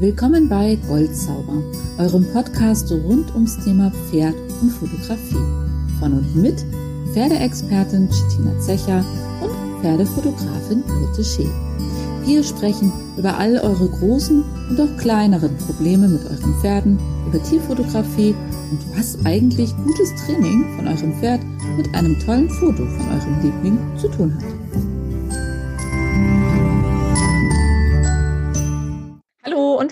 Willkommen bei Goldzauber, eurem Podcast rund ums Thema Pferd und Fotografie. Von und mit Pferdeexpertin Chitina Zecher und Pferdefotografin Birte Schee. Wir sprechen über all eure großen und auch kleineren Probleme mit euren Pferden, über Tierfotografie und was eigentlich gutes Training von eurem Pferd mit einem tollen Foto von eurem Liebling zu tun hat.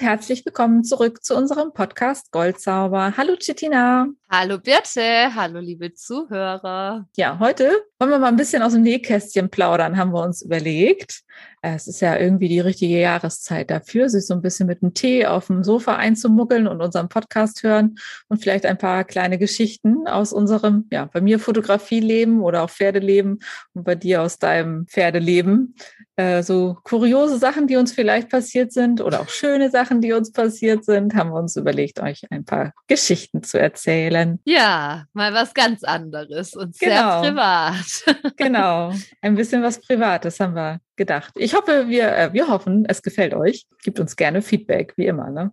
Herzlich willkommen zurück zu unserem Podcast Goldzauber. Hallo Chitina. Hallo Birte, hallo liebe Zuhörer. Ja, heute wollen wir mal ein bisschen aus dem Nähkästchen plaudern, haben wir uns überlegt. Es ist ja irgendwie die richtige Jahreszeit dafür, sich so ein bisschen mit einem Tee auf dem Sofa einzumuggeln und unseren Podcast hören und vielleicht ein paar kleine Geschichten aus unserem, ja, bei mir Fotografieleben oder auch Pferdeleben und bei dir aus deinem Pferdeleben. Äh, so kuriose Sachen, die uns vielleicht passiert sind oder auch schöne Sachen, die uns passiert sind, haben wir uns überlegt, euch ein paar Geschichten zu erzählen. Ja, mal was ganz anderes und genau. sehr privat. genau, ein bisschen was Privates haben wir gedacht. Ich hoffe, wir, äh, wir hoffen, es gefällt euch. Gebt uns gerne Feedback, wie immer. Ne?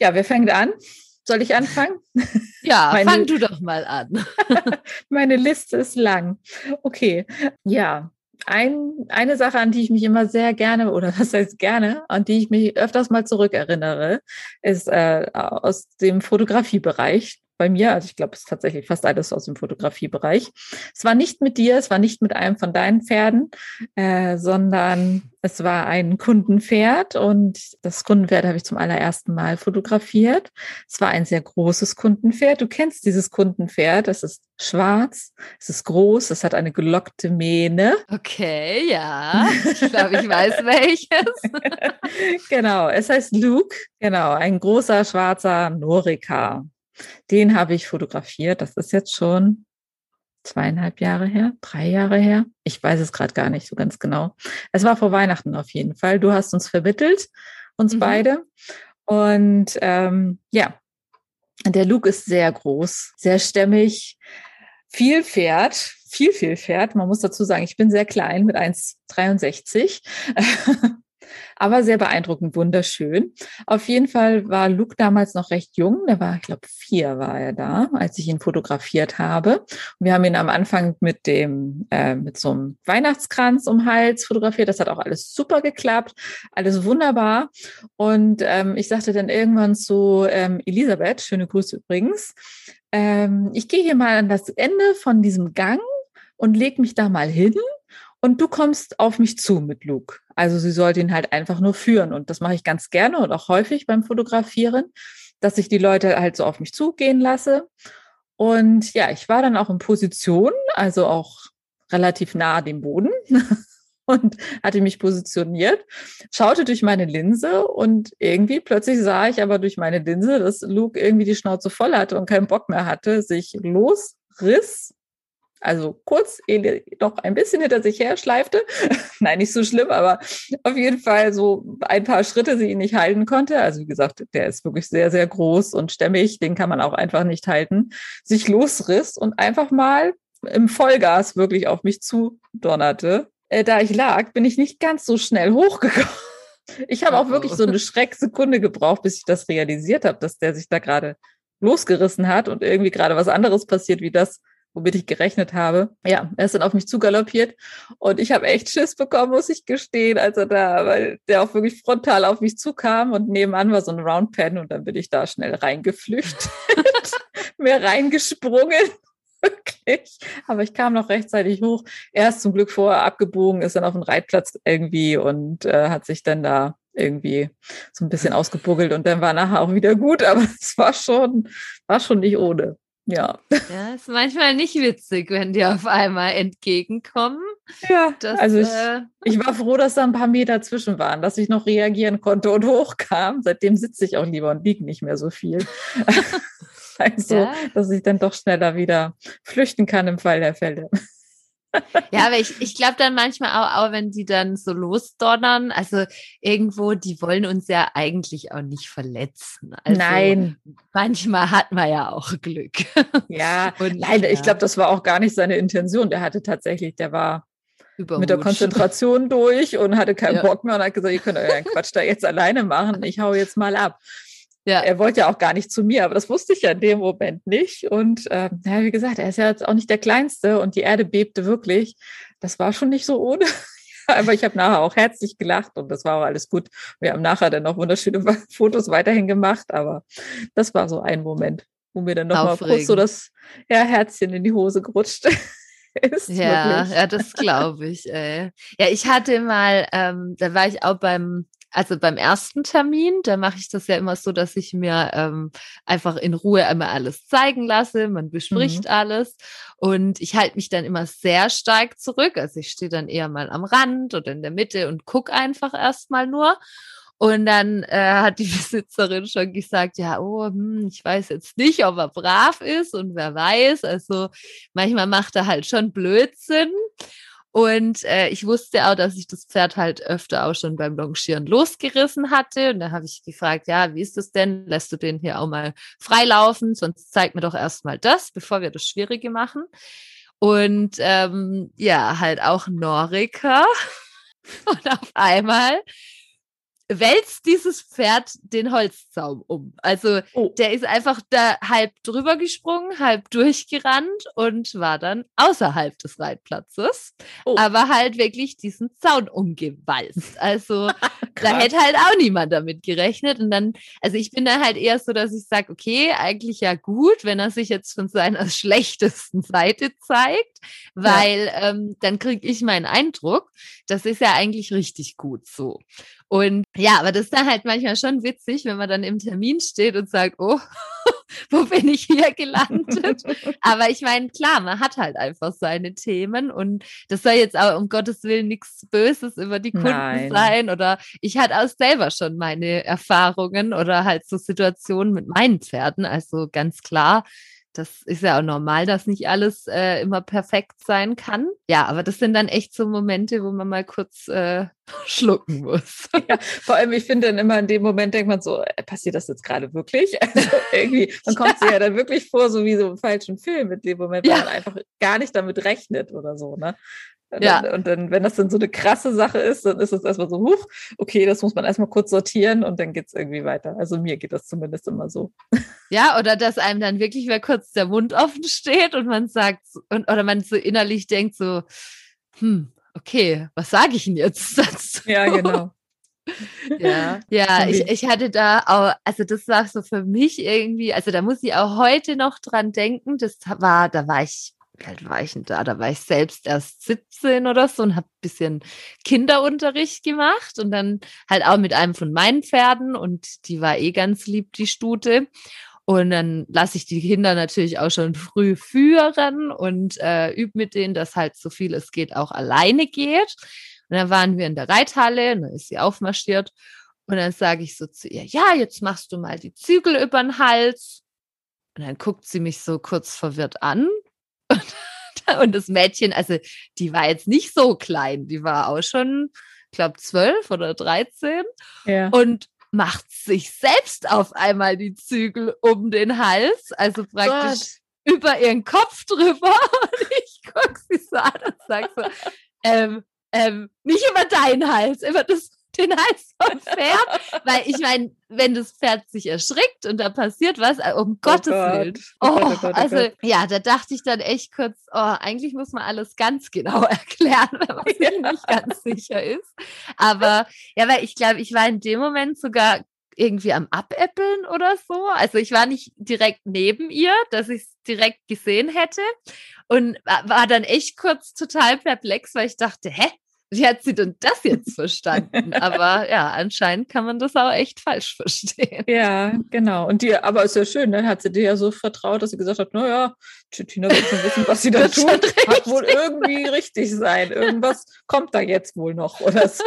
Ja, wer fängt an? Soll ich anfangen? Ja, meine, fang du doch mal an. meine Liste ist lang. Okay, ja. Ein, eine Sache, an die ich mich immer sehr gerne, oder was heißt gerne, an die ich mich öfters mal zurückerinnere, ist äh, aus dem Fotografiebereich bei mir. Also ich glaube, es ist tatsächlich fast alles aus dem Fotografiebereich. Es war nicht mit dir, es war nicht mit einem von deinen Pferden, äh, sondern es war ein Kundenpferd und das Kundenpferd habe ich zum allerersten Mal fotografiert. Es war ein sehr großes Kundenpferd. Du kennst dieses Kundenpferd. Es ist schwarz, es ist groß, es hat eine gelockte Mähne. Okay, ja. Ich glaube, ich weiß welches. genau, es heißt Luke. Genau, ein großer schwarzer Norika. Den habe ich fotografiert. Das ist jetzt schon zweieinhalb Jahre her, drei Jahre her. Ich weiß es gerade gar nicht so ganz genau. Es war vor Weihnachten auf jeden Fall. Du hast uns vermittelt, uns mhm. beide. Und ähm, ja, der Luke ist sehr groß, sehr stämmig, viel Pferd, viel, viel Pferd. Man muss dazu sagen, ich bin sehr klein mit 1,63. aber sehr beeindruckend, wunderschön. Auf jeden Fall war Luke damals noch recht jung. Der war, ich glaube, vier war er da, als ich ihn fotografiert habe. Und wir haben ihn am Anfang mit dem, äh, mit so einem Weihnachtskranz um Hals fotografiert. Das hat auch alles super geklappt, alles wunderbar. Und ähm, ich sagte dann irgendwann zu ähm, Elisabeth, schöne Grüße übrigens, ähm, ich gehe hier mal an das Ende von diesem Gang und leg mich da mal hin und du kommst auf mich zu mit Luke. Also sie sollte ihn halt einfach nur führen. Und das mache ich ganz gerne und auch häufig beim Fotografieren, dass ich die Leute halt so auf mich zugehen lasse. Und ja, ich war dann auch in Position, also auch relativ nah dem Boden und hatte mich positioniert, schaute durch meine Linse und irgendwie plötzlich sah ich aber durch meine Linse, dass Luke irgendwie die Schnauze voll hatte und keinen Bock mehr hatte, sich losriss also kurz noch ein bisschen hinter sich her schleifte. Nein, nicht so schlimm, aber auf jeden Fall so ein paar Schritte sie ihn nicht halten konnte. Also wie gesagt, der ist wirklich sehr, sehr groß und stämmig, den kann man auch einfach nicht halten. Sich losriss und einfach mal im Vollgas wirklich auf mich zudonnerte. Äh, da ich lag, bin ich nicht ganz so schnell hochgekommen. Ich habe auch wirklich so eine Schrecksekunde gebraucht, bis ich das realisiert habe, dass der sich da gerade losgerissen hat und irgendwie gerade was anderes passiert wie das, womit ich gerechnet habe. Ja, er ist dann auf mich zugaloppiert und ich habe echt Schiss bekommen, muss ich gestehen, als er da, weil der auch wirklich frontal auf mich zukam und nebenan war so ein Roundpen und dann bin ich da schnell reingeflüchtet, mir reingesprungen. Wirklich. Aber ich kam noch rechtzeitig hoch. Er ist zum Glück vorher abgebogen, ist dann auf den Reitplatz irgendwie und äh, hat sich dann da irgendwie so ein bisschen ausgebuggelt und dann war nachher auch wieder gut, aber es war schon, war schon nicht ohne. Ja. Ja, ist manchmal nicht witzig, wenn die auf einmal entgegenkommen. Ja, das, also ich, äh... ich war froh, dass da ein paar Meter zwischen waren, dass ich noch reagieren konnte und hochkam. Seitdem sitze ich auch lieber und liege nicht mehr so viel. also, ja. dass ich dann doch schneller wieder flüchten kann im Fall der Fälle. Ja, aber ich, ich glaube dann manchmal auch, auch, wenn die dann so losdonnern, also irgendwo, die wollen uns ja eigentlich auch nicht verletzen. Also Nein. Manchmal hat man ja auch Glück. Ja, und leider, ja. ich glaube, das war auch gar nicht seine Intention. Der hatte tatsächlich, der war mit der Konzentration durch und hatte keinen ja. Bock mehr und hat gesagt, ihr könnt euren Quatsch da jetzt alleine machen, ich hau jetzt mal ab. Ja. Er wollte ja auch gar nicht zu mir, aber das wusste ich ja in dem Moment nicht. Und äh, ja, wie gesagt, er ist ja jetzt auch nicht der Kleinste und die Erde bebte wirklich. Das war schon nicht so ohne. aber ich habe nachher auch herzlich gelacht und das war auch alles gut. Wir haben nachher dann noch wunderschöne Fotos weiterhin gemacht, aber das war so ein Moment, wo mir dann noch mal kurz so das ja, Herzchen in die Hose gerutscht ist. Ja, ja, das glaube ich. Ey. Ja, ich hatte mal, ähm, da war ich auch beim also beim ersten Termin, da mache ich das ja immer so, dass ich mir ähm, einfach in Ruhe einmal alles zeigen lasse. Man bespricht mhm. alles und ich halte mich dann immer sehr stark zurück. Also ich stehe dann eher mal am Rand oder in der Mitte und gucke einfach erstmal nur. Und dann äh, hat die Besitzerin schon gesagt, ja, oh, hm, ich weiß jetzt nicht, ob er brav ist und wer weiß. Also manchmal macht er halt schon Blödsinn. Und äh, ich wusste auch, dass ich das Pferd halt öfter auch schon beim Longieren losgerissen hatte. Und da habe ich gefragt, ja, wie ist das denn? Lässt du den hier auch mal freilaufen? Sonst zeig mir doch erstmal das, bevor wir das Schwierige machen. Und ähm, ja, halt auch Norika. Und auf einmal wälzt dieses Pferd den Holzzaum um. Also oh. der ist einfach da halb drüber gesprungen, halb durchgerannt und war dann außerhalb des Reitplatzes. Oh. Aber halt wirklich diesen Zaun umgewalzt. Also da hätte halt auch niemand damit gerechnet. Und dann, also ich bin da halt eher so, dass ich sage, okay, eigentlich ja gut, wenn er sich jetzt von seiner schlechtesten Seite zeigt, weil ja. ähm, dann kriege ich meinen Eindruck, das ist ja eigentlich richtig gut so. Und ja, aber das ist dann halt manchmal schon witzig, wenn man dann im Termin steht und sagt, oh, wo bin ich hier gelandet? aber ich meine, klar, man hat halt einfach seine Themen und das soll jetzt aber um Gottes Willen nichts Böses über die Kunden Nein. sein oder ich hatte auch selber schon meine Erfahrungen oder halt so Situationen mit meinen Pferden. Also ganz klar, das ist ja auch normal, dass nicht alles äh, immer perfekt sein kann. Ja, aber das sind dann echt so Momente, wo man mal kurz äh, schlucken muss. Ja, vor allem, ich finde dann immer in dem Moment denkt man so, äh, passiert das jetzt gerade wirklich? Also irgendwie, man kommt sich ja dann wirklich vor, so wie so im falschen Film, in dem Moment, ja. man einfach gar nicht damit rechnet oder so, ne? Ja. Und dann, wenn das dann so eine krasse Sache ist, dann ist es erstmal so, huch, okay, das muss man erstmal kurz sortieren und dann geht es irgendwie weiter. Also mir geht das zumindest immer so. Ja, oder dass einem dann wirklich mal kurz der Mund offen steht und man sagt, und, oder man so innerlich denkt so, hm, okay, was sage ich denn jetzt dazu? Ja, genau. Ja, ja, ich, ich hatte da auch, also das war so für mich irgendwie, also da muss ich auch heute noch dran denken, das war, da war ich wie alt war ich denn da? Da war ich selbst erst 17 oder so und habe ein bisschen Kinderunterricht gemacht und dann halt auch mit einem von meinen Pferden und die war eh ganz lieb, die Stute. Und dann lasse ich die Kinder natürlich auch schon früh führen und äh, übe mit denen, dass halt so viel es geht auch alleine geht. Und dann waren wir in der Reithalle und dann ist sie aufmarschiert. Und dann sage ich so zu ihr, ja, jetzt machst du mal die Zügel über den Hals. Und dann guckt sie mich so kurz verwirrt an Und, das Mädchen, also die war jetzt nicht so klein, die war auch schon, ich glaube, zwölf oder dreizehn. Ja. Und macht sich selbst auf einmal die Zügel um den Hals, also praktisch Gott. über ihren Kopf drüber. Und ich gucke sie so an und sage so, ähm, ähm, nicht über deinen Hals, über das den Hals vom Pferd. Weil ich meine, wenn das Pferd sich erschrickt und da passiert was, äh, um oh Gottes Gott. Willen. Oh, oh, Gott, oh also ja, da dachte ich dann echt kurz, oh, eigentlich muss man alles ganz genau erklären, wenn man sich ja. nicht ganz sicher ist. Aber ja, weil ich glaube, ich war in dem Moment sogar irgendwie am Abäppeln oder so. Also ich war nicht direkt neben ihr, dass ich es direkt gesehen hätte und war dann echt kurz total perplex, weil ich dachte, hä, wie hat sie denn das jetzt verstanden? aber ja, anscheinend kann man das auch echt falsch verstehen. Ja, genau. Und die, aber ist ja schön, dann ne? hat sie dir ja so vertraut, dass sie gesagt hat, naja, Tina wird schon wissen, was sie da tut. Hat wohl irgendwie richtig sein. Irgendwas kommt da jetzt wohl noch oder so.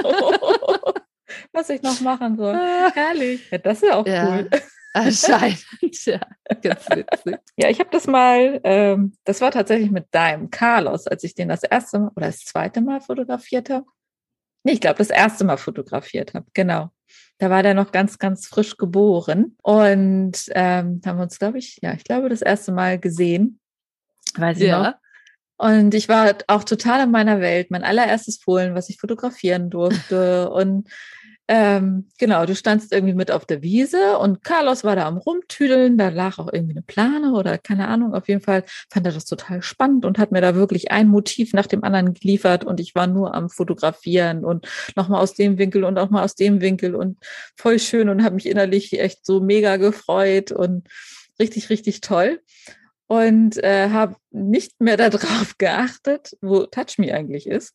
was ich noch machen soll. Ah. Herrlich. Ja, das ist ja auch ja. cool. Anscheinend, ja, ganz witzig. Ja, ich habe das mal, ähm, das war tatsächlich mit deinem Carlos, als ich den das erste Mal oder das zweite Mal fotografiert habe. Nee, ich glaube, das erste Mal fotografiert habe, genau. Da war der noch ganz, ganz frisch geboren und ähm, haben uns, glaube ich, ja, ich glaube, das erste Mal gesehen. Weiß ich ja. noch. Und ich war auch total in meiner Welt, mein allererstes Fohlen, was ich fotografieren durfte. Und ähm, genau, du standst irgendwie mit auf der Wiese und Carlos war da am Rumtüdeln, da lag auch irgendwie eine Plane oder keine Ahnung. Auf jeden Fall fand er das total spannend und hat mir da wirklich ein Motiv nach dem anderen geliefert und ich war nur am Fotografieren und nochmal aus dem Winkel und auch mal aus dem Winkel und voll schön und habe mich innerlich echt so mega gefreut und richtig, richtig toll. Und äh, habe nicht mehr darauf geachtet, wo Touch Me eigentlich ist.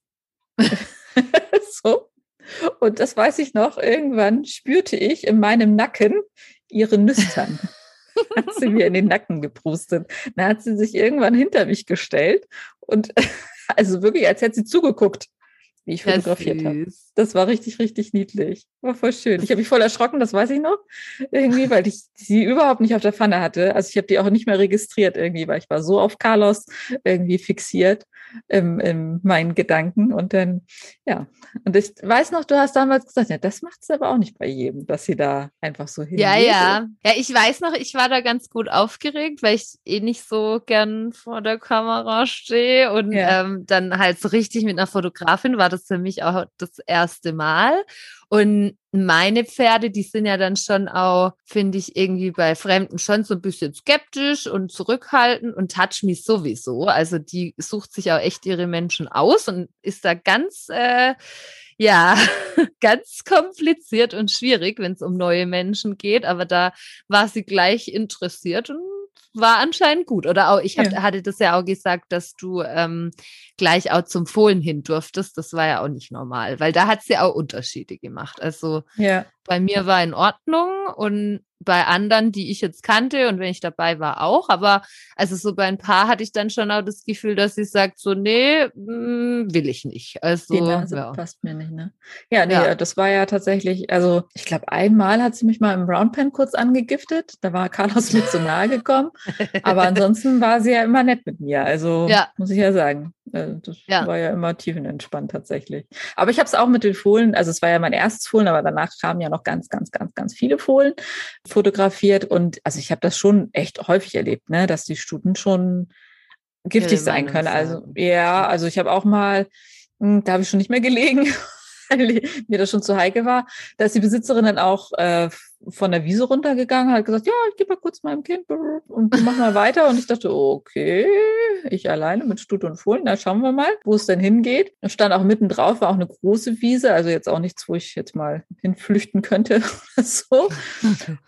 so. Und das weiß ich noch, irgendwann spürte ich in meinem Nacken ihre Nüstern. hat sie mir in den Nacken geprustet. Dann hat sie sich irgendwann hinter mich gestellt und also wirklich, als hätte sie zugeguckt, wie ich fotografiert habe. Das war richtig, richtig niedlich. War voll schön. Ich habe mich voll erschrocken, das weiß ich noch. Irgendwie, weil ich sie überhaupt nicht auf der Pfanne hatte. Also ich habe die auch nicht mehr registriert irgendwie, weil ich war so auf Carlos irgendwie fixiert in, in meinen Gedanken. Und dann, ja, und ich weiß noch, du hast damals gesagt, ja, das macht sie aber auch nicht bei jedem, dass sie da einfach so hin. Ja, ja. Ja, ich weiß noch, ich war da ganz gut aufgeregt, weil ich eh nicht so gern vor der Kamera stehe. Und ja. ähm, dann halt so richtig mit einer Fotografin war das für mich auch das erste Mal. Und meine Pferde, die sind ja dann schon auch, finde ich, irgendwie bei Fremden schon so ein bisschen skeptisch und zurückhaltend und Touch Me sowieso. Also die sucht sich auch echt ihre Menschen aus und ist da ganz, äh, ja, ganz kompliziert und schwierig, wenn es um neue Menschen geht. Aber da war sie gleich interessiert und war anscheinend gut. Oder auch, ich hab, ja. hatte das ja auch gesagt, dass du ähm, gleich auch zum Fohlen hin durftest. Das war ja auch nicht normal, weil da hat sie auch Unterschiede gemacht. Also ja. Bei mir war in Ordnung und bei anderen, die ich jetzt kannte und wenn ich dabei war, auch. Aber also so bei ein paar hatte ich dann schon auch das Gefühl, dass sie sagt, so, nee, mh, hm, will ich nicht. Also, Die Nase ja. passt mir nicht, ne? Ja, nee, ja. das war ja tatsächlich, also ich glaube, einmal hat sie mich mal im Brown Pen kurz angegiftet. Da war Carlos mit so nahe gekommen. Aber ansonsten war sie ja immer nett mit mir. Also ja. muss ich ja sagen. Äh, das ja. war ja immer tiefenentspannt tatsächlich. Aber ich habe es auch mit den Fohlen, also es war ja mein erstes Fohlen, aber danach kamen ja noch ganz, ganz, ganz, ganz viele Fohlen fotografiert. Und also ich habe das schon echt häufig erlebt, ne, dass die Stuten schon giftig ja, sein können. Also ja, also ich habe auch mal, hm, da habe ich schon nicht mehr gelegen, weil mir das schon zu heikel war. Da ist die Besitzerin dann auch äh, von der Wiese runtergegangen, hat gesagt, ja, ich gebe mal kurz meinem Kind und mach mal weiter. Und ich dachte, okay, ich alleine mit Stute und Fohlen, da schauen wir mal, wo es denn hingeht. Da stand auch mitten drauf, war auch eine große Wiese, also jetzt auch nichts, wo ich jetzt mal hinflüchten könnte oder so.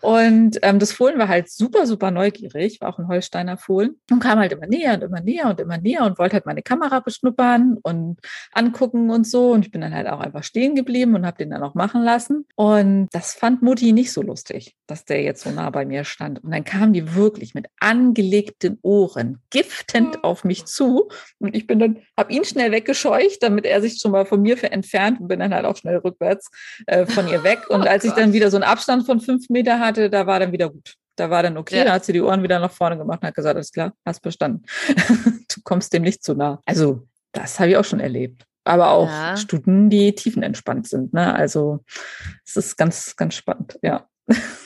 Und ähm, das Fohlen war halt super, super neugierig, war auch ein Holsteiner Fohlen und kam halt immer näher und immer näher und immer näher und wollte halt meine Kamera beschnuppern und angucken und so. Und ich bin dann halt auch einfach stehen geblieben und habe den dann auch machen lassen. Und das fand Mutti nicht so lustig, dass der jetzt so nah bei mir stand. Und dann kam die wirklich mit angelegten Ohren giftend mhm. auf mich zu. Und ich bin dann, habe ihn schnell weggescheucht, damit er sich schon mal von mir entfernt und bin dann halt auch schnell rückwärts äh, von ihr weg. Und oh als ich dann wieder so einen Abstand von fünf Meter hatte, da war dann wieder gut. Da war dann okay, ja. da hat sie die Ohren wieder nach vorne gemacht und hat gesagt, alles klar, hast bestanden. du kommst dem nicht zu nah. Also, das habe ich auch schon erlebt aber auch ja. Stuten, die tiefenentspannt sind. Ne? Also es ist ganz, ganz spannend, ja.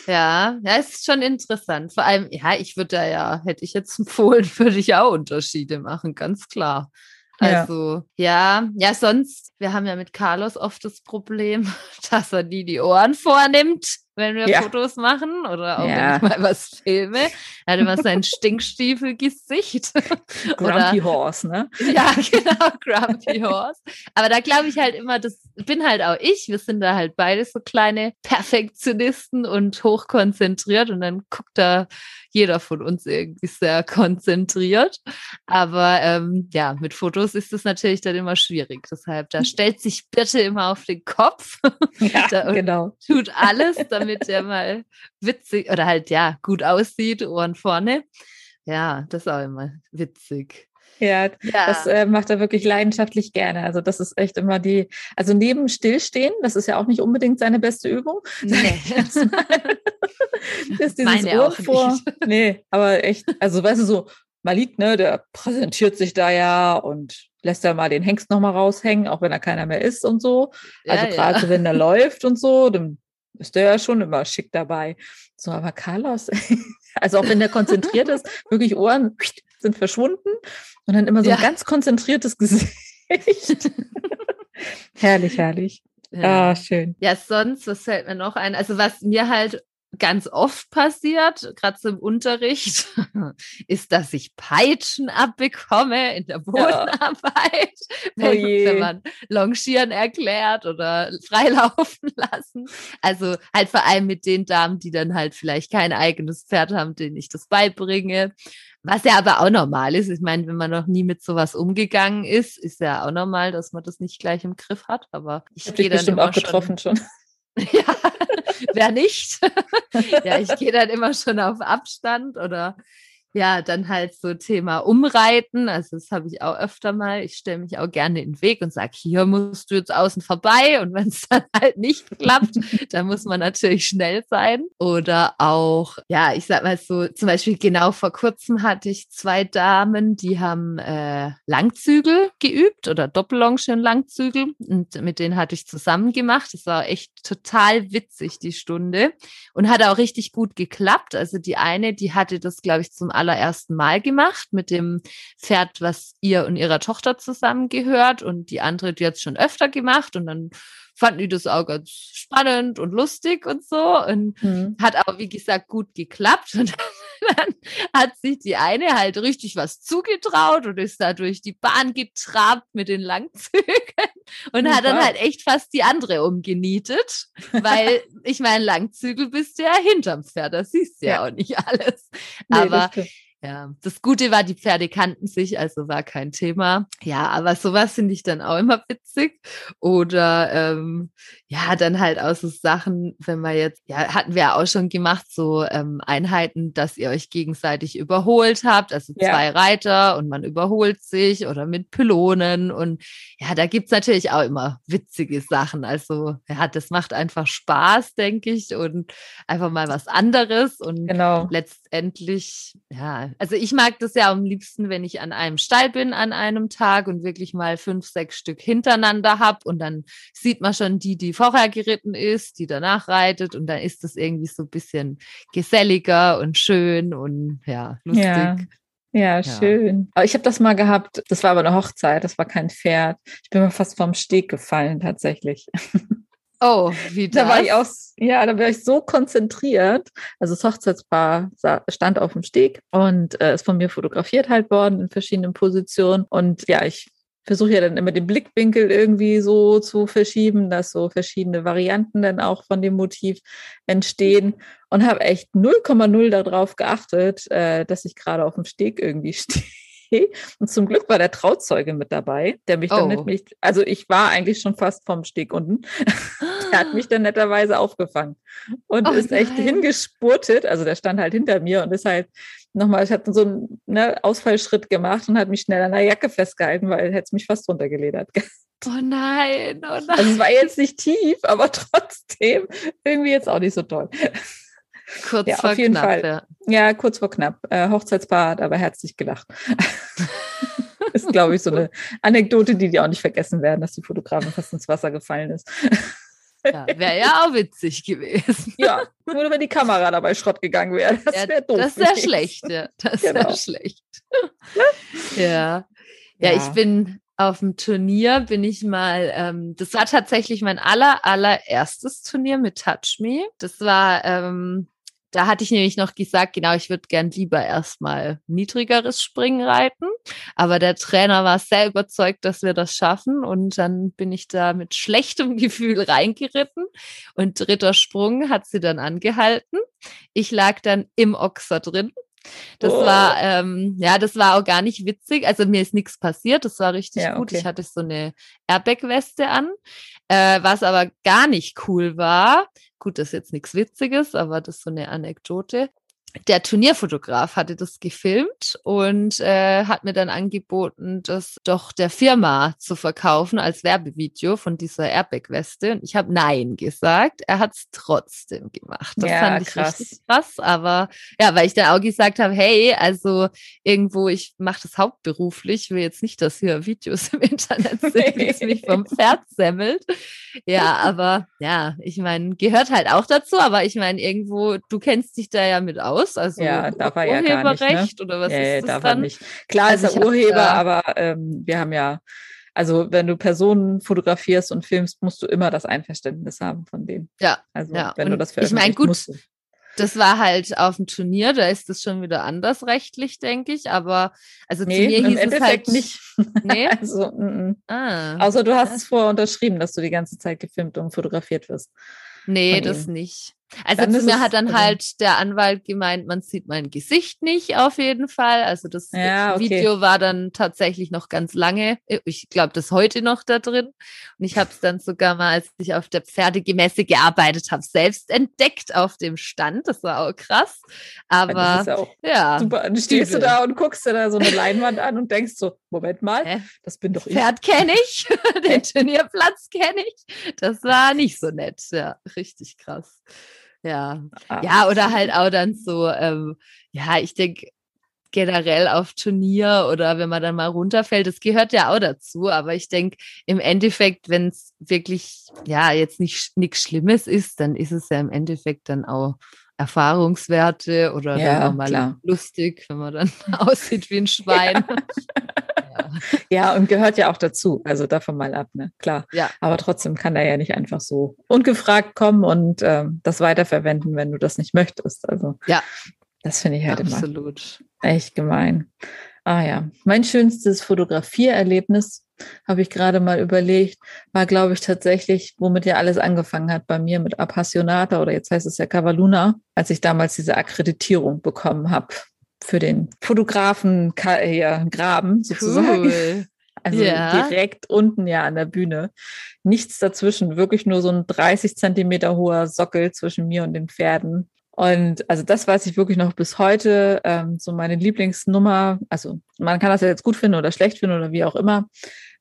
Ja, ja, ist schon interessant. Vor allem, ja, ich würde da ja, hätte ich jetzt empfohlen, würde ich auch Unterschiede machen, ganz klar. Also, ja. ja, ja, sonst, wir haben ja mit Carlos oft das Problem, dass er nie die Ohren vornimmt wenn wir ja. Fotos machen oder auch ja. wenn ich mal was filme. Er hat immer sein Stinkstiefel-Gesicht. Grumpy Horse, ne? Ja, genau, Grumpy Horse. Aber da glaube ich halt immer, das bin halt auch ich. Wir sind da halt beide so kleine Perfektionisten und hochkonzentriert und dann guckt da jeder von uns irgendwie sehr konzentriert. Aber ähm, ja, mit Fotos ist es natürlich dann immer schwierig. Deshalb, da stellt sich bitte immer auf den Kopf. Ja, genau. Tut alles, damit er mal witzig oder halt ja gut aussieht, Ohren vorne. Ja, das ist auch immer witzig. Ja, ja, das äh, macht er wirklich leidenschaftlich gerne. Also das ist echt immer die, also neben Stillstehen, das ist ja auch nicht unbedingt seine beste Übung. Nee. ist dieses Meine Ohr vor. Nee, aber echt, also weißt du so, Malik, ne, der präsentiert sich da ja und lässt ja mal den Hengst nochmal raushängen, auch wenn er keiner mehr ist und so. Also ja, gerade ja. wenn er läuft und so, dann ist der ja schon immer schick dabei. So, aber Carlos, also auch wenn der konzentriert ist, wirklich Ohren sind verschwunden und dann immer so ja. ein ganz konzentriertes Gesicht. herrlich, herrlich. Ja. Ah, schön. Ja, sonst, was fällt mir noch ein? Also, was mir halt ganz oft passiert, gerade im Unterricht, ist, dass ich Peitschen abbekomme in der Bodenarbeit, ja. wenn, oh wenn, man Longieren erklärt oder freilaufen lassen. Also halt vor allem mit den Damen, die dann halt vielleicht kein eigenes Pferd haben, denen ich das beibringe. Was ja aber auch normal ist. Ich meine, wenn man noch nie mit sowas umgegangen ist, ist ja auch normal, dass man das nicht gleich im Griff hat. Aber ich gehe dann immer auch getroffen schon. ja, wer nicht? ja, ich gehe dann immer schon auf Abstand oder ja, dann halt so Thema Umreiten. Also das habe ich auch öfter mal. Ich stelle mich auch gerne in den Weg und sage, hier musst du jetzt außen vorbei. Und wenn es dann halt nicht klappt, dann muss man natürlich schnell sein. Oder auch, ja, ich sag mal so, zum Beispiel genau vor kurzem hatte ich zwei Damen, die haben äh, Langzügel geübt oder Doppellonge Langzügel. Und mit denen hatte ich zusammen gemacht. Das war echt total witzig, die Stunde. Und hat auch richtig gut geklappt. Also die eine, die hatte das, glaube ich, zum aller allerersten Mal gemacht mit dem Pferd, was ihr und ihrer Tochter zusammengehört und die andere, die hat es schon öfter gemacht und dann fanden die das auch ganz spannend und lustig und so und mhm. hat auch, wie gesagt, gut geklappt und dann hat sich die eine halt richtig was zugetraut und ist da durch die Bahn getrabt mit den Langzügen und Super. hat dann halt echt fast die andere umgenietet, weil ich meine, Langzügel bist du ja hinterm Pferd, das siehst du ja, ja auch nicht alles. Nee, Aber ja, das Gute war, die Pferde kannten sich, also war kein Thema. Ja, aber sowas finde ich dann auch immer witzig. Oder ähm, ja, dann halt auch so Sachen, wenn man jetzt, ja, hatten wir auch schon gemacht, so ähm, Einheiten, dass ihr euch gegenseitig überholt habt, also ja. zwei Reiter und man überholt sich oder mit Pylonen. Und ja, da gibt's natürlich auch immer witzige Sachen. Also ja, das macht einfach Spaß, denke ich, und einfach mal was anderes. Und genau. letztendlich, ja, also ich mag das ja am liebsten, wenn ich an einem Stall bin an einem Tag und wirklich mal fünf, sechs Stück hintereinander habe und dann sieht man schon die, die vorher geritten ist, die danach reitet und dann ist das irgendwie so ein bisschen geselliger und schön und ja, lustig. Ja. Ja, schön. Aber ich habe das mal gehabt, das war aber eine Hochzeit, das war kein Pferd. Ich bin mir fast vom Steg gefallen, tatsächlich. Oh, wie das? Da war ich auch, ja, da war ich so konzentriert. Also das Hochzeitspaar stand auf dem Steg und äh, ist von mir fotografiert halt worden in verschiedenen Positionen. Und ja, ich versuche ja dann immer den Blickwinkel irgendwie so zu verschieben, dass so verschiedene Varianten dann auch von dem Motiv entstehen und habe echt 0,0 darauf geachtet, äh, dass ich gerade auf dem Steg irgendwie stehe. Und zum Glück war der Trauzeuge mit dabei, der mich dann oh. nicht, also ich war eigentlich schon fast vom Steg unten. der hat mich dann netterweise aufgefangen und oh ist echt hingespurtet. Also der stand halt hinter mir und ist halt nochmal, ich hatte so einen ne, Ausfallschritt gemacht und hat mich schnell an der Jacke festgehalten, weil er hätte mich fast runtergeledert. Oh nein, oh nein. Also es war jetzt nicht tief, aber trotzdem irgendwie jetzt auch nicht so toll. Kurz ja, vor auf jeden knapp, Fall. Ja. ja. kurz vor knapp. Äh, Hochzeitspaar hat aber herzlich gelacht. ist, glaube ich, so eine Anekdote, die die auch nicht vergessen werden, dass die Fotografin fast ins Wasser gefallen ist. Ja, wäre ja auch witzig gewesen. Ja, nur wenn die Kamera dabei Schrott gegangen wäre. Das wäre doof. Das sehr schlecht, ja. Das genau. sehr schlecht. ja. ja. Ja, ich bin auf dem Turnier bin ich mal, ähm, das war tatsächlich mein aller, allererstes Turnier mit Touch Me. Das war ähm, da hatte ich nämlich noch gesagt, genau, ich würde gern lieber erstmal niedrigeres Springen reiten. Aber der Trainer war sehr überzeugt, dass wir das schaffen. Und dann bin ich da mit schlechtem Gefühl reingeritten. Und dritter Sprung hat sie dann angehalten. Ich lag dann im Ochser drin. Das oh. war, ähm, ja, das war auch gar nicht witzig. Also mir ist nichts passiert. Das war richtig ja, gut. Ich hatte so eine Airbag-Weste an. Äh, was aber gar nicht cool war, gut, das ist jetzt nichts Witziges, aber das ist so eine Anekdote der Turnierfotograf hatte das gefilmt und äh, hat mir dann angeboten, das doch der Firma zu verkaufen als Werbevideo von dieser Airbag-Weste. Und ich habe Nein gesagt. Er hat es trotzdem gemacht. Das ja, fand ich krass. richtig krass. Aber ja, weil ich dann auch gesagt habe, hey, also irgendwo, ich mache das hauptberuflich, will jetzt nicht, dass hier Videos im Internet sind, wie es mich vom Pferd semmelt. Ja, aber ja, ich meine, gehört halt auch dazu. Aber ich meine, irgendwo, du kennst dich da ja mit aus raus? Also ja, darf er ja gar nicht, ne? oder was nee, ist das darf dann? Er nicht. Klar Also ist ich er hab Urheber, da- aber ähm, wir haben ja, also wenn du Personen fotografierst und filmst, musst du immer das Einverständnis haben von denen. Ja, Also Ja, wenn du und das ich mein, veröffentlicht, gut, musst du. Das war halt auf dem Turnier, da ist das schon wieder anders rechtlich, denke ich. Aber also zu Nee, mir im hieß es Endeffekt halt nicht. Nee? Also, mm, mm. Ah, Außer du hast Ja. es vorher unterschrieben, dass du die ganze Zeit gefilmt und fotografiert wirst. nee, das nicht. Also Dann zu mir hat dann also- halt der Anwalt gemeint, man sieht mein Gesicht nicht auf jeden Fall. Also das Ja, okay. Video war dann tatsächlich noch ganz lange. Ich glaube, das heute noch da drin. Und ich habe es dann sogar mal, als ich auf der Pferdegemesse gearbeitet habe, selbst entdeckt auf dem Stand. Das war auch krass. das Aber ist ja super. Dann stehst du da und guckst dir da so eine Leinwand an und denkst so, Moment mal, Hä? das bin doch ich. Pferd kenne ich, den Turnierplatz kenne ich. Das war nicht so nett. Ja, richtig krass. Ja, Ah, ja, oder halt auch dann so, ähm, ja, ich denke generell auf Turnier oder wenn man dann mal runterfällt, das gehört ja auch dazu. Aber ich denke, im Endeffekt, wenn es wirklich, ja, jetzt nicht nichts Schlimmes ist, dann ist es ja im Endeffekt dann auch Erfahrungswerte oder Ja, mal klar. lustig, wenn man dann aussieht wie ein Schwein. Ja. Ja, und gehört ja auch dazu. Also davon mal ab, ne? Klar. Ja. Aber trotzdem kann er ja nicht einfach so ungefragt kommen und ähm, das weiterverwenden, wenn du das nicht möchtest. Also Ja. das finde ich halt immer Absolut. echt gemein. Ah ja, mein schönstes Fotografiererlebnis, habe ich gerade mal überlegt, war, glaube ich, tatsächlich, womit ja alles angefangen hat bei mir mit Appassionata oder jetzt heißt es ja Cavaluna, als ich damals diese Akkreditierung bekommen habe für den Fotografen ja, Graben sozusagen. Cool. Also Ja. direkt unten ja an der Bühne. Nichts dazwischen, wirklich nur so ein 30 Zentimeter hoher Sockel zwischen mir und den Pferden. Und also das weiß ich wirklich noch bis heute. Ähm, so meine Lieblingsnummer. Also man kann das ja jetzt gut finden oder schlecht finden oder wie auch immer.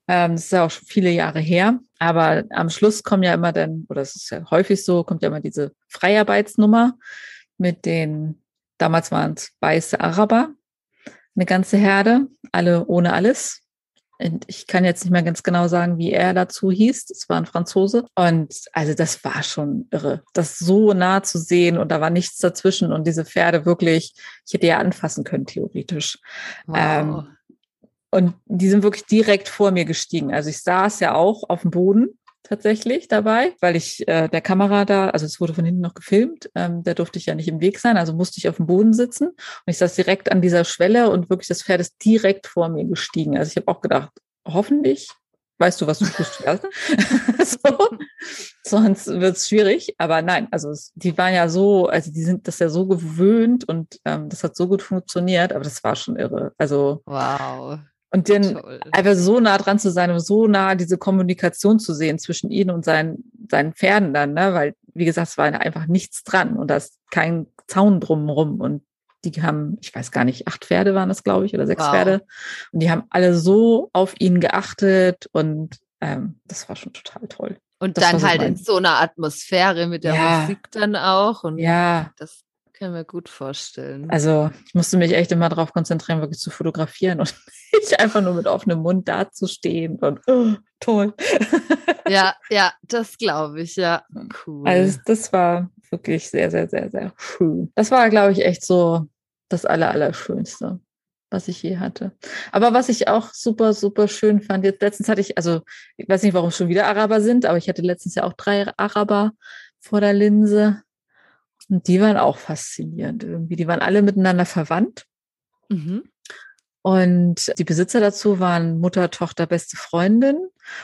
Ähm, das ist ja auch schon viele Jahre her. Aber am Schluss kommen ja immer dann, oder es ist ja häufig so, kommt ja immer diese Freiarbeitsnummer mit den, damals waren es weiße Araber, eine ganze Herde, alle ohne alles. Und ich kann jetzt nicht mehr ganz genau sagen, wie er dazu hieß. Das war ein Franzose. Und also das war schon irre, das so nah zu sehen und da war nichts dazwischen und diese Pferde wirklich, ich hätte ja anfassen können, theoretisch. Wow. Ähm, Und die sind wirklich direkt vor mir gestiegen. Also ich saß ja auch auf dem Boden tatsächlich dabei, weil ich äh, der Kamera da, also es wurde von hinten noch gefilmt, ähm, da durfte ich ja nicht im Weg sein, also musste ich auf dem Boden sitzen. Und ich saß direkt an dieser Schwelle und wirklich das Pferd ist direkt vor mir gestiegen. Also ich habe auch gedacht, hoffentlich weißt du, was du tust. So. Sonst wird es schwierig. Aber nein, also es, die waren ja so, also die sind das ja so gewöhnt und ähm, das hat so gut funktioniert, aber das war schon irre. Also wow. Und dann Toll. einfach so nah dran zu sein und so nah diese Kommunikation zu sehen zwischen ihnen und seinen, seinen Pferden dann, ne? Weil, wie gesagt, es war einfach nichts dran und da ist kein Zaun drumherum und die haben, ich weiß gar nicht, acht Pferde waren das, glaube ich, oder sechs Wow. Pferde. Und die haben alle so auf ihn geachtet und ähm, das war schon total toll. Und das dann so halt mein- in so einer Atmosphäre mit der Ja. Musik dann auch. Und Ja, das kann mir gut vorstellen. also ich musste mich echt immer darauf konzentrieren, wirklich zu fotografieren und nicht einfach nur mit offenem Mund dazustehen und oh, toll. ja, ja, das glaube ich, ja. Cool. Also das war wirklich sehr, sehr, sehr, sehr schön. Das war, glaube ich, echt so das Aller, Allerschönste, was ich je hatte. Aber was ich auch super, super schön fand, jetzt letztens hatte ich, also ich weiß nicht, warum es schon wieder Araber sind, aber ich hatte letztens ja auch drei Araber vor der Linse. Und die waren auch faszinierend irgendwie. Die waren alle miteinander verwandt. mhm. Und die Besitzer dazu waren Mutter, Tochter, beste Freundin.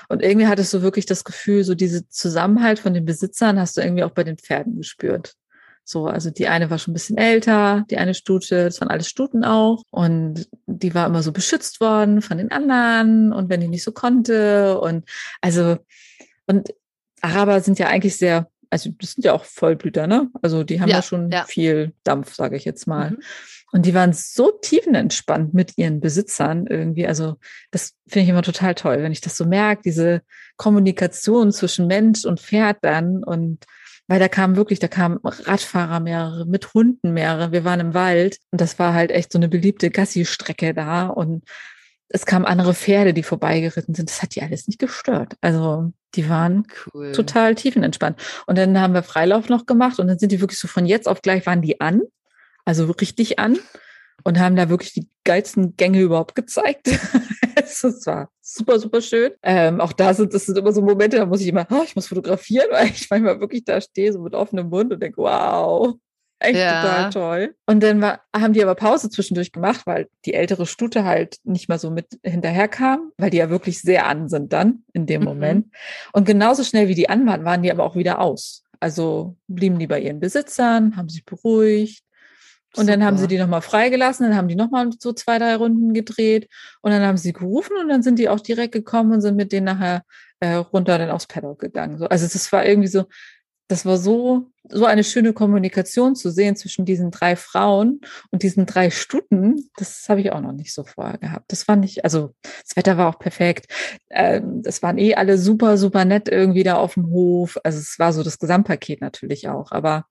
Und irgendwie hattest du wirklich das Gefühl, so diese Zusammenhalt von den Besitzern hast du irgendwie auch bei den Pferden gespürt. So, also die eine war schon ein bisschen älter, die eine Stute, das waren alles Stuten auch. Und die war immer so beschützt worden von den anderen und wenn die nicht so konnte. Und also, und Araber sind ja eigentlich sehr, also das sind ja auch Vollblüter, ne? Also die haben ja, Ja, schon ja. viel Dampf, sage ich jetzt mal. Mhm. Und die waren so tiefenentspannt mit ihren Besitzern irgendwie. Also das finde ich immer total toll, wenn ich das so merke, diese Kommunikation zwischen Mensch und Pferd dann. Und weil da kamen wirklich, da kamen Radfahrer mehrere, mit Hunden mehrere. Wir waren im Wald und das war halt echt so eine beliebte Gassi-Strecke da. Und es kamen andere Pferde, die vorbeigeritten sind. Das hat die alles nicht gestört. Also die waren Cool. total tiefenentspannt. Und dann haben wir Freilauf noch gemacht und dann sind die wirklich so von jetzt auf gleich waren die an. also richtig an und haben da wirklich die geilsten Gänge überhaupt gezeigt. es war super, super schön. Ähm, auch da sind das sind immer so Momente, da muss ich immer, oh, ich muss fotografieren, weil ich manchmal wirklich da stehe, so mit offenem Mund und denke, wow, echt ja. total toll. Und dann war, haben die aber Pause zwischendurch gemacht, weil die ältere Stute halt nicht mal so mit hinterherkam, weil die ja wirklich sehr an sind dann in dem mhm. Moment. Und genauso schnell wie die an waren, waren die aber auch wieder aus. Also blieben die bei ihren Besitzern, haben sich beruhigt, und Super. dann haben sie die nochmal freigelassen, dann haben die nochmal so zwei, drei Runden gedreht und dann haben sie gerufen und dann sind die auch direkt gekommen und sind mit denen nachher äh, runter dann aufs Paddock gegangen. So, also das war irgendwie so, das war so, so eine schöne Kommunikation zu sehen zwischen diesen drei Frauen und diesen drei Stuten. Das habe ich auch noch nicht so vorher gehabt. Das fand ich, also das Wetter war auch perfekt. Ähm, das waren eh alle super, super nett irgendwie da auf dem Hof. Also es war so das Gesamtpaket natürlich auch. Aber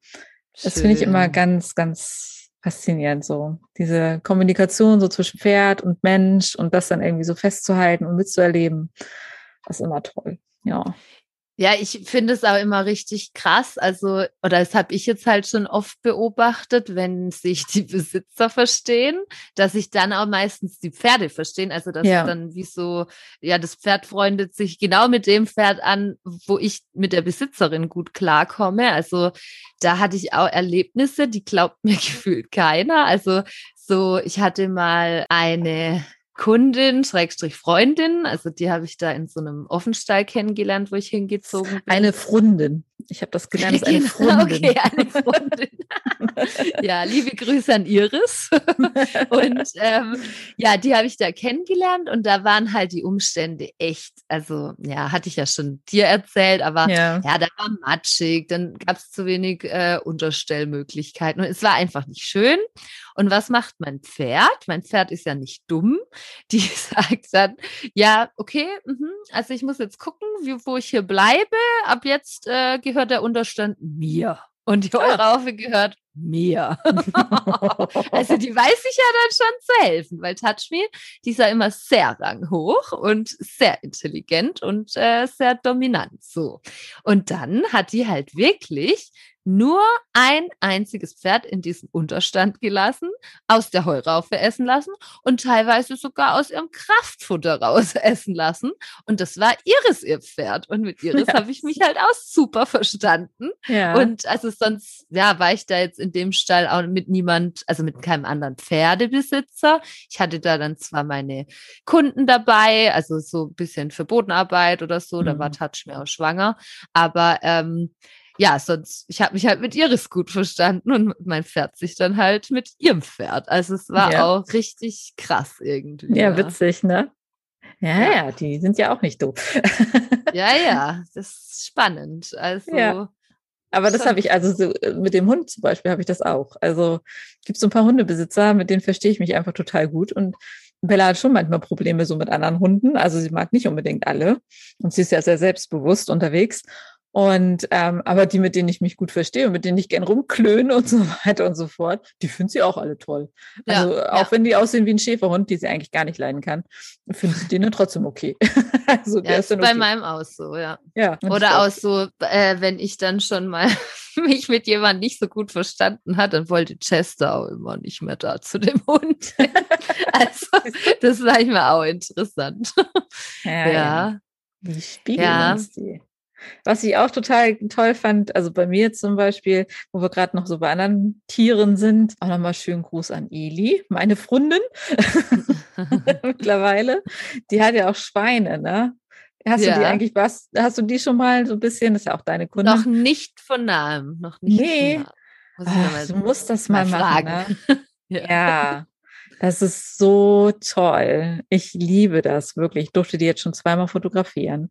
Schön. das finde ich immer ganz, ganz faszinierend, so diese Kommunikation so zwischen Pferd und Mensch und das dann irgendwie so festzuhalten und mitzuerleben. Das ist immer toll. Ja. Ja, ich finde es auch immer richtig krass. Also, oder das habe ich jetzt halt schon oft beobachtet, wenn sich die Besitzer verstehen, dass sich dann auch meistens die Pferde verstehen. Also, dass ja. dann wie so, ja, das Pferd freundet sich genau mit dem Pferd an, wo ich mit der Besitzerin gut klarkomme. Also, da hatte ich auch Erlebnisse, die glaubt mir gefühlt keiner. Also, so, ich hatte mal eine Kundin, Schrägstrich Freundin. Also die habe ich da in so einem Offenstall kennengelernt, wo ich hingezogen bin. Eine Frundin. Ich habe das gelernt, ist eine Frundin. Okay, eine Frundin. ja, liebe Grüße an Iris. und ähm, ja, die habe ich da kennengelernt und da waren halt die Umstände echt, also ja, hatte ich ja schon dir erzählt, aber ja, ja da war matschig, dann gab es zu wenig äh, Unterstellmöglichkeiten und es war einfach nicht schön. Und was macht mein Pferd? Mein Pferd ist ja nicht dumm. Die sagt dann, ja, okay, mh, also ich muss jetzt gucken, wie, wo ich hier bleibe. Ab jetzt äh, gehört der Unterstand mir. Und die Euraufe gehört mir. also die weiß sich ja dann schon zu helfen, weil Touchme, die ist ja immer sehr ranghoch und sehr intelligent und äh, sehr dominant so. Und dann hat die halt wirklich nur ein einziges Pferd in diesen Unterstand gelassen, aus der Heuraufe essen lassen und teilweise sogar aus ihrem Kraftfutter raus essen lassen. Und das war Iris ihr Pferd. Und mit Iris ja. habe ich mich halt auch super verstanden. Ja. Und also sonst, ja, war ich da jetzt in dem Stall auch mit niemand, also mit keinem anderen Pferdebesitzer. Ich hatte da dann zwar meine Kunden dabei, also so ein bisschen für Bodenarbeit oder so, mhm. da war mhm. Touch mir auch schwanger. Aber ähm, ja, sonst, ich habe mich halt mit Iris gut verstanden und mein Pferd sich dann halt mit ihrem Pferd. Also es war ja. auch richtig krass irgendwie. Ja, ja, witzig, ne? Ja, ja, ja, die sind ja auch nicht doof. ja, ja, das ist spannend. Also. Ja. Aber das habe ich, also so, äh, mit dem Hund zum Beispiel habe ich das auch. Also gibt es so ein paar Hundebesitzer, mit denen verstehe ich mich einfach total gut. Und Bella hat schon manchmal Probleme so mit anderen Hunden. Also sie mag nicht unbedingt alle. Und sie ist ja sehr selbstbewusst unterwegs. Und ähm, aber die, mit denen ich mich gut verstehe und mit denen ich gern rumklöne und so weiter und so fort, die findet sie auch alle toll. Also ja, auch ja. wenn die aussehen wie ein Schäferhund, die sie eigentlich gar nicht leiden kann, findet sie den trotzdem okay. also ja, ist, ist bei meinem auch so, ja. ja Oder auch so, äh, wenn ich dann schon mal mich mit jemandem nicht so gut verstanden hat, dann wollte Chester auch immer nicht mehr da zu dem Hund. also das war ich mir auch interessant. Ja. ja. Wie spiegeln ja. die? Was ich auch total toll fand, also bei mir zum Beispiel, wo wir gerade noch so bei anderen Tieren sind, auch nochmal schönen Gruß an Eli, meine Freundin mittlerweile. Die hat ja auch Schweine, ne? Hast ja. du die eigentlich was? Hast du die schon mal so ein bisschen? Das ist ja auch deine Kunde. Noch nicht von nahem, noch nicht. Nee. Ach, du musst das mal, mal machen. Ne? ja. ja. Das ist so toll. Ich liebe das wirklich. Ich durfte die jetzt schon zweimal fotografieren.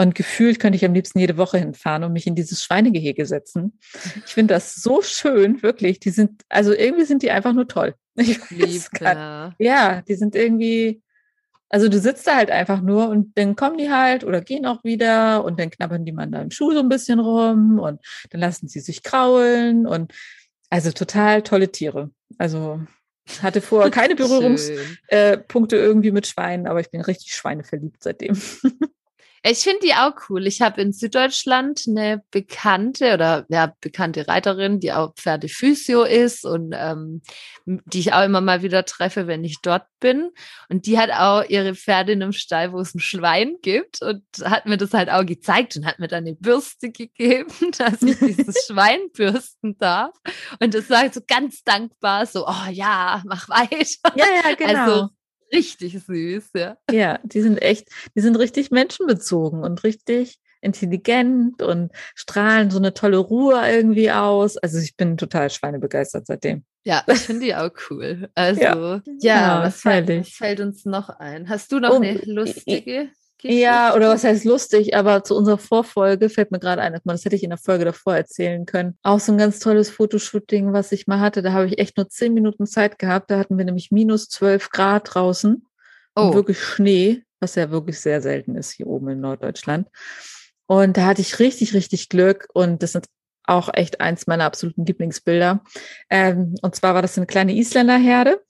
Und gefühlt könnte ich am liebsten jede Woche hinfahren und mich in dieses Schweinegehege setzen. Ich finde das so schön, wirklich. Die sind, also irgendwie sind die einfach nur toll. Lieb, ja. ja, die sind irgendwie, also du sitzt da halt einfach nur und dann kommen die halt oder gehen auch wieder und dann knabbern die man da im Schuh so ein bisschen rum und dann lassen sie sich kraulen und also total tolle Tiere. Also hatte vorher keine Berührungspunkte äh, irgendwie mit Schweinen, aber ich bin richtig schweineverliebt seitdem. Ich finde die auch cool. Ich habe in Süddeutschland eine bekannte oder ja, bekannte Reiterin, die auch Pferdephysio ist und ähm, die ich auch immer mal wieder treffe, wenn ich dort bin. Und die hat auch ihre Pferde in einem Stall, wo es ein Schwein gibt und hat mir das halt auch gezeigt und hat mir dann eine Bürste gegeben, dass ich dieses Schwein bürsten darf. Und das war so ganz dankbar, so, oh ja, mach weiter. Ja, ja, genau. Also, richtig süß, ja. Ja, die sind echt, die sind richtig menschenbezogen und richtig intelligent und strahlen so eine tolle Ruhe irgendwie aus. Also ich bin total schweinebegeistert seitdem. Ja, ich finde die auch cool. Also, ja, ja was, fällt, was, fällt, uns noch ein? Hast du noch oh, eine lustige? Geschichte? Ja, oder was heißt lustig, aber zu unserer Vorfolge fällt mir gerade ein, das hätte ich in der Folge davor erzählen können. Auch so ein ganz tolles Fotoshooting, was ich mal hatte. Da habe ich echt nur zehn Minuten Zeit gehabt. Da hatten wir nämlich minus zwölf Grad draußen oh. und wirklich Schnee, was ja wirklich sehr selten ist hier oben in Norddeutschland. Und da hatte ich richtig, richtig Glück und das sind auch echt eins meiner absoluten Lieblingsbilder. Ähm, und zwar war das eine kleine Isländerherde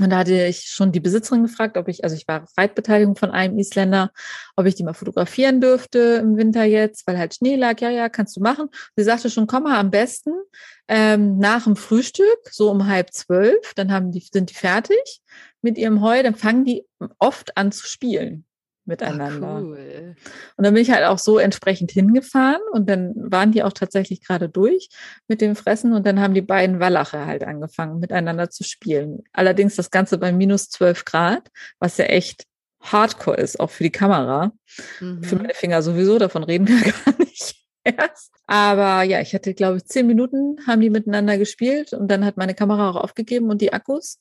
und da hatte ich schon die Besitzerin gefragt, ob ich, also ich war Reitbeteiligung von einem Isländer, ob ich die mal fotografieren dürfte im Winter jetzt, weil halt Schnee lag. Ja, ja, kannst du machen. Sie sagte schon, komm mal am besten ähm, nach dem Frühstück, so um halb zwölf. Dann haben die, sind die fertig mit ihrem Heu. Dann fangen die oft an zu spielen miteinander. Ach, cool. Und dann bin ich halt auch so entsprechend hingefahren und dann waren die auch tatsächlich gerade durch mit dem Fressen und dann haben die beiden Wallache halt angefangen miteinander zu spielen. Allerdings das Ganze bei minus 12 Grad, was ja echt hardcore ist, auch für die Kamera. Mhm. Für meine Finger sowieso, davon reden wir gar nicht erst. Aber ja, ich hatte, glaube ich, zehn Minuten haben die miteinander gespielt und dann hat meine Kamera auch aufgegeben und die Akkus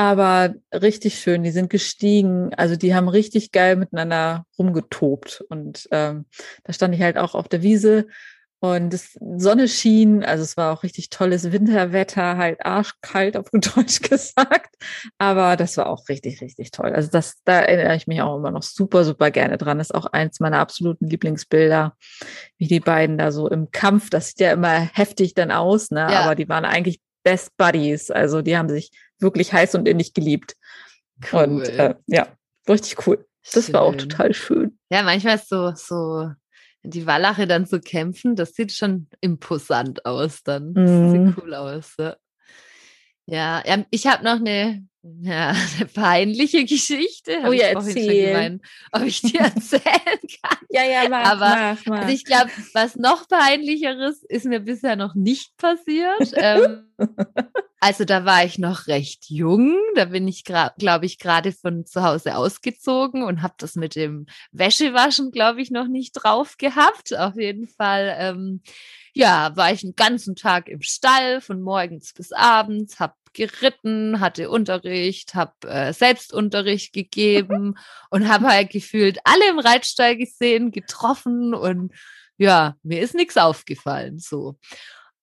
aber richtig schön. Die sind gestiegen. Also die haben richtig geil miteinander rumgetobt. Und ähm, da stand ich halt auch auf der Wiese und das Sonne schien. Also es war auch richtig tolles Winterwetter, halt arschkalt auf Deutsch gesagt. Aber das war auch richtig, richtig toll. Also das, da erinnere ich mich auch immer noch super, super gerne dran. Das ist auch eins meiner absoluten Lieblingsbilder, wie die beiden da so im Kampf. Das sieht ja immer heftig dann aus, ne? Ja. Aber die waren eigentlich Best Buddies. Also die haben sich wirklich heiß und innig geliebt. Cool. Und äh, ja, richtig cool. Das schön. war auch total schön. Ja, manchmal ist so, so die Wallache dann zu so kämpfen, das sieht schon imposant aus dann. Das mm. sieht mhm. cool aus. Ja, ja, ja ich habe noch eine ja, eine peinliche Geschichte. Oh ja, erzähl. Gemeint, ob ich dir erzählen kann. ja, ja, mach, Aber, mach, mach. Also ich glaube, was noch peinlicheres ist mir bisher noch nicht passiert. ähm, also da war ich noch recht jung. Da bin ich, glaube ich, gerade von zu Hause ausgezogen und habe das mit dem Wäschewaschen, glaube ich, noch nicht drauf gehabt. Auf jeden Fall. Ähm, ja, war ich einen ganzen Tag im Stall, von morgens bis abends, habe geritten, hatte Unterricht, habe äh, Selbstunterricht gegeben und habe halt gefühlt alle im Reitstall gesehen, getroffen und ja, mir ist nichts aufgefallen so.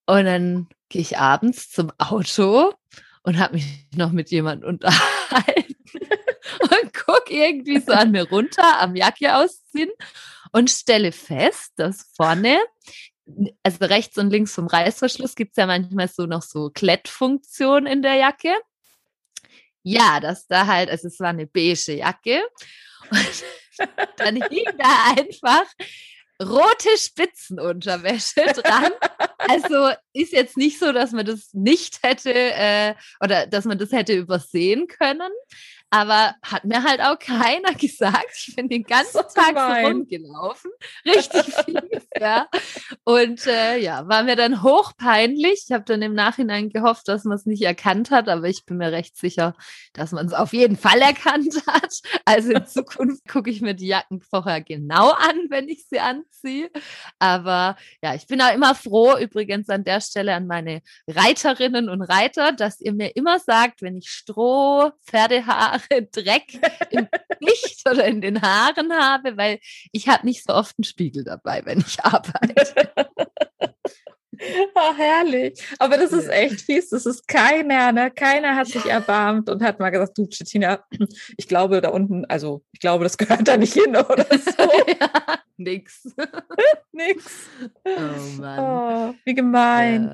Und dann gehe ich abends zum Auto und habe mich noch mit jemandem unterhalten und gucke irgendwie so an mir runter am Jacke ausziehen und stelle fest, dass vorne also rechts und links vom Reißverschluss gibt es ja manchmal so noch so Klettfunktion in der Jacke. Ja, das da halt, also es war eine beige Jacke. Und dann hing da einfach rote Spitzenunterwäsche dran. Also ist jetzt nicht so, dass man das nicht hätte äh, oder dass man das hätte übersehen können. Aber hat mir halt auch keiner gesagt. Ich bin den ganzen so Tag gemein. so rumgelaufen. Richtig fies, ja. Und äh, ja, war mir dann hochpeinlich. Ich habe dann im Nachhinein gehofft, dass man es nicht erkannt hat, aber ich bin mir recht sicher, dass man es auf jeden Fall erkannt hat. Also in Zukunft gucke ich mir die Jacken vorher genau an, wenn ich sie anziehe. Aber ja, ich bin auch immer froh, übrigens an der Stelle an meine Reiterinnen und Reiter, dass ihr mir immer sagt, wenn ich Stroh, Pferdehaar, Haare Dreck im Gesicht oder in den Haaren habe, weil ich habe nicht so oft einen Spiegel dabei, wenn ich arbeite. Oh, herrlich. Aber das ist echt fies. Das ist keiner, ne? Keiner hat sich erbarmt und hat mal gesagt, du, Cettina, ich glaube da unten, also ich glaube, das gehört da nicht hin oder so. ja, nix. nix. Oh Mann. Oh, wie gemein.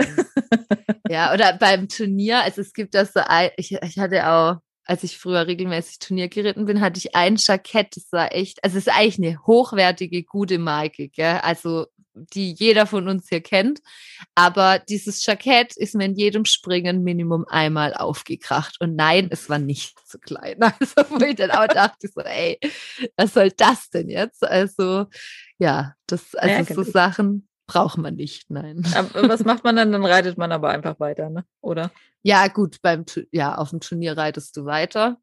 Ja. ja. oder beim Turnier, also es gibt das so, ich, ich hatte auch als ich früher regelmäßig Turnier geritten bin, hatte ich ein Jackett, das war echt, also es ist eigentlich eine hochwertige, gute Marke, gell? Also die jeder von uns hier kennt. Aber dieses Jackett ist mir in jedem Springen Minimum einmal aufgekracht. Und nein, es war nicht zu klein. Also, wo ich dann auch dachte, so, ey, was soll das denn jetzt? Also, ja, das, also so Sachen braucht man nicht, nein. Aber was macht man dann? Dann reitet man aber einfach weiter, ne? Oder? Ja, gut, beim, ja, auf dem Turnier reitest du weiter.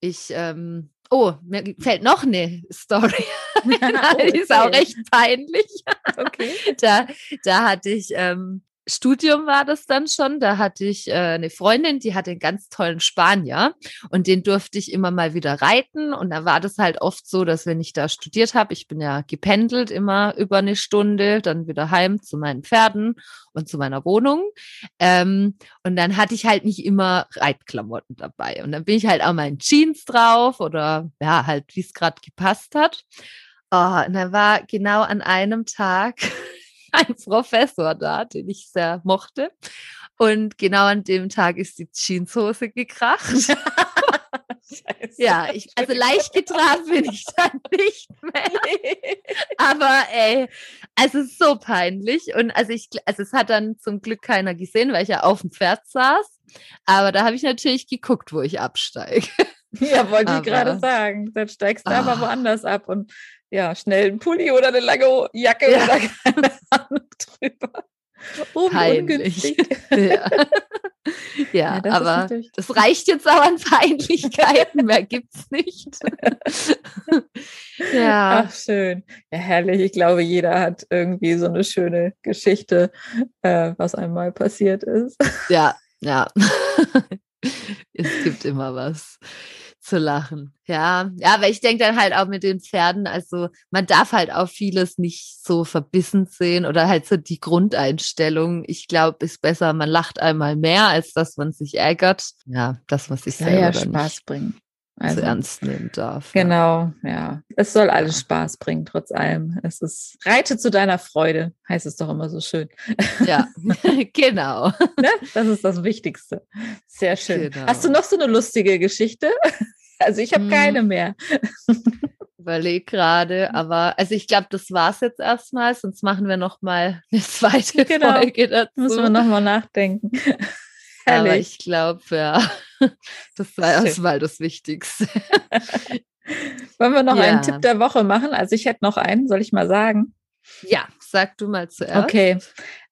Ich, ähm, oh, mir fällt noch eine Story. die ist auch recht peinlich. Okay. Da, da hatte ich ähm, Studium war das dann schon. Da hatte ich äh, eine Freundin, die hatte einen ganz tollen Spanier und den durfte ich immer mal wieder reiten. Und da war das halt oft so, dass wenn ich da studiert habe, ich bin ja gependelt immer über eine Stunde, dann wieder heim zu meinen Pferden und zu meiner Wohnung. Ähm, und dann hatte ich halt nicht immer Reitklamotten dabei. Und dann bin ich halt auch mal in Jeans drauf oder ja, halt, wie es gerade gepasst hat. Oh, und dann war genau an einem Tag ein Professor da, den ich sehr mochte. Und genau an dem Tag ist die Jeanshose gekracht. Scheiße. Ja, ich, also leicht getragen bin ich dann nicht mehr. Aber ey, also so peinlich. Und also ich, also es hat dann zum Glück keiner gesehen, weil ich ja auf dem Pferd saß. Aber da habe ich natürlich geguckt, wo ich absteige. Ja, wollte ich gerade sagen. Dann steigst du aber ah. woanders ab und ja, schnell einen Pulli oder eine lange Jacke ja. oder keine Ahnung drüber. Oh, Peinlich. ja, ja, ja aber das reicht jetzt auch an Peinlichkeiten, mehr gibt's nicht. ja. Ach, schön. Ja, herrlich. Ich glaube, jeder hat irgendwie so eine schöne Geschichte, äh, was einmal passiert ist. Ja, ja. es gibt immer was zu lachen. Ja, ja, aber ich denke dann halt auch mit den Pferden, also man darf halt auch vieles nicht so verbissen sehen oder halt so die Grundeinstellung. Ich glaube, ist besser, man lacht einmal mehr, als dass man sich ärgert. Ja, dass man sich selber ja, Spaß bringen. Also, so ernst nehmen darf. Genau, ja. ja. Es soll alles Spaß bringen, trotz allem. Es ist, reite zu deiner Freude, heißt es doch immer so schön. Ja, genau. Ne? Das ist das Wichtigste. Sehr schön. Genau. Hast du noch so eine lustige Geschichte? Also ich habe hm. keine mehr. Überleg gerade, aber also ich glaube, das war es jetzt erstmal, sonst machen wir noch mal eine zweite genau. Folge dazu. Müssen wir noch mal nachdenken. Aber ich glaube, ja, das war erstmal das Wichtigste. Wollen wir noch ja. einen Tipp der Woche machen? Also ich hätte noch einen, soll ich mal sagen? Ja, sag du mal zuerst. Okay.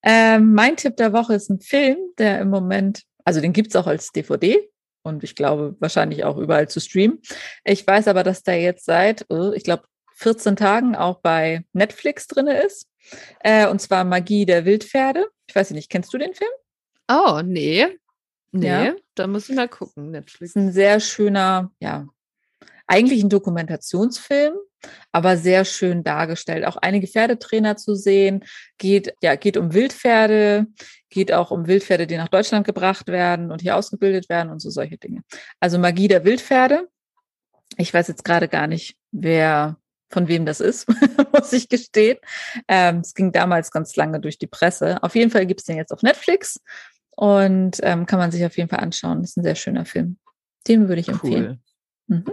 Ähm, mein Tipp der Woche ist ein Film, der im Moment, also den gibt es auch als DVD und ich glaube wahrscheinlich auch überall zu streamen. Ich weiß aber, dass der jetzt seit, oh, ich glaube, 14 Tagen auch bei Netflix drin ist. Äh, und zwar Magie der Wildpferde. Ich weiß nicht, kennst du den Film? Oh, nee. Nee, ja. da muss ich mal gucken, Netflix. Ist ein sehr schöner, ja, eigentlich ein Dokumentationsfilm, aber sehr schön dargestellt. Auch einige Pferdetrainer zu sehen. Geht, ja, geht um Wildpferde, geht auch um Wildpferde, die nach Deutschland gebracht werden und hier ausgebildet werden und so solche Dinge. Also Magie der Wildpferde. Ich weiß jetzt gerade gar nicht, wer von wem das ist, muss ich gestehen. Ähm, es ging damals ganz lange durch die Presse. Auf jeden Fall gibt es den jetzt auf Netflix und ähm, kann man sich auf jeden Fall anschauen. Das ist ein sehr schöner Film. Den würde ich empfehlen. Cool. Mhm.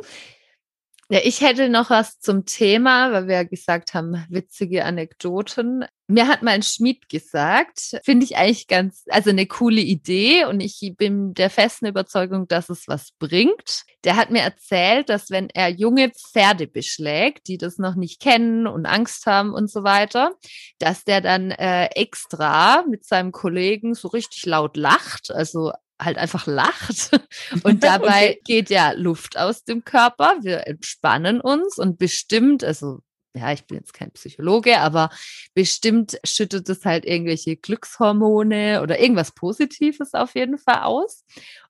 Ja, ich hätte noch was zum Thema, weil wir ja gesagt haben, witzige Anekdoten. Mir hat mein Schmied gesagt, finde ich eigentlich ganz, also eine coole Idee und ich bin der festen Überzeugung, dass es was bringt. Der hat mir erzählt, dass wenn er junge Pferde beschlägt, die das noch nicht kennen und Angst haben und so weiter, dass der dann äh, extra mit seinem Kollegen so richtig laut lacht, also halt einfach lacht. Und dabei okay. geht ja Luft aus dem Körper. Wir entspannen uns und bestimmt, also ja, ich bin jetzt kein Psychologe, aber bestimmt schüttet es halt irgendwelche Glückshormone oder irgendwas Positives auf jeden Fall aus.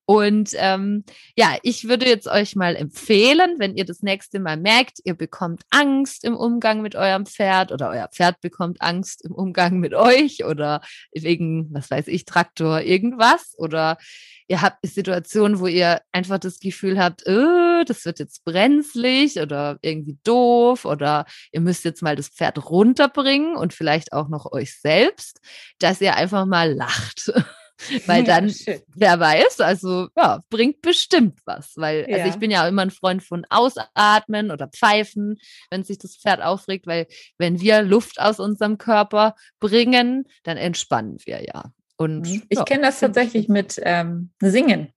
Und ähm, ja, ich würde jetzt euch mal empfehlen, wenn ihr das nächste Mal merkt, ihr bekommt Angst im Umgang mit eurem Pferd oder euer Pferd bekommt Angst im Umgang mit euch oder wegen, was weiß ich, Traktor, irgendwas oder ihr habt eine Situation, wo ihr einfach das Gefühl habt, oh, das wird jetzt brenzlig oder irgendwie doof oder ihr müsst jetzt mal das Pferd runterbringen und vielleicht auch noch euch selbst, dass ihr einfach mal lacht. Weil dann, ja, wer weiß, also ja, bringt bestimmt was. Weil, ja. also ich bin ja immer ein Freund von Ausatmen oder Pfeifen, wenn sich das Pferd aufregt, weil wenn wir Luft aus unserem Körper bringen, dann entspannen wir ja. Und mhm. ich ja, kenne das tatsächlich mit ähm, Singen.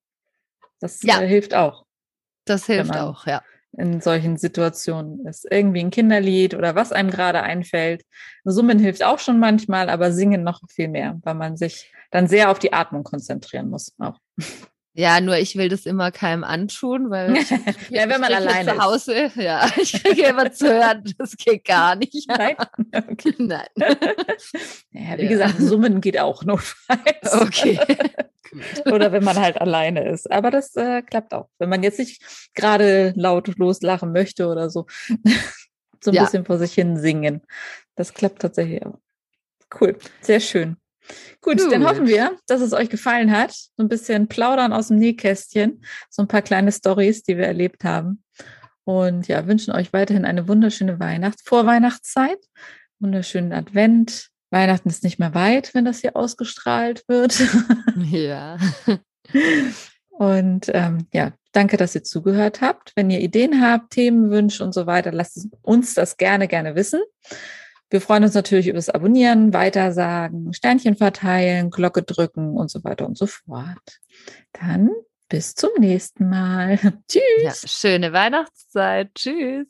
Das äh, hilft auch. Das hilft auch, ja in solchen Situationen ist. Irgendwie ein Kinderlied oder was einem gerade einfällt. Summen hilft auch schon manchmal, aber singen noch viel mehr, weil man sich dann sehr auf die Atmung konzentrieren muss. Auch. Ja, nur ich will das immer keinem antun, weil ich, ja, wenn man alleine zu Hause, ist. ja, ich kriege immer zu hören, das geht gar nicht. Nein, okay. nein. Ja, wie ja. gesagt, Summen geht auch notfalls. Okay. Oder wenn man halt alleine ist. Aber das äh, klappt auch. Wenn man jetzt nicht gerade laut loslachen möchte oder so, so ein ja. bisschen vor sich hin singen. Das klappt tatsächlich auch. Cool, sehr schön. Gut, Gut, dann hoffen wir, dass es euch gefallen hat. So ein bisschen plaudern aus dem Nähkästchen, so ein paar kleine Stories, die wir erlebt haben. Und ja, wünschen euch weiterhin eine wunderschöne Weihnachts-, Vorweihnachtszeit, wunderschönen Advent. Weihnachten ist nicht mehr weit, wenn das hier ausgestrahlt wird. Ja. Und ähm, ja, danke, dass ihr zugehört habt. Wenn ihr Ideen habt, Themenwünsche und so weiter, lasst uns das gerne, gerne wissen. Wir freuen uns natürlich über das Abonnieren, Weitersagen, Sternchen verteilen, Glocke drücken und so weiter und so fort. Dann bis zum nächsten Mal. Tschüss. Ja, schöne Weihnachtszeit. Tschüss.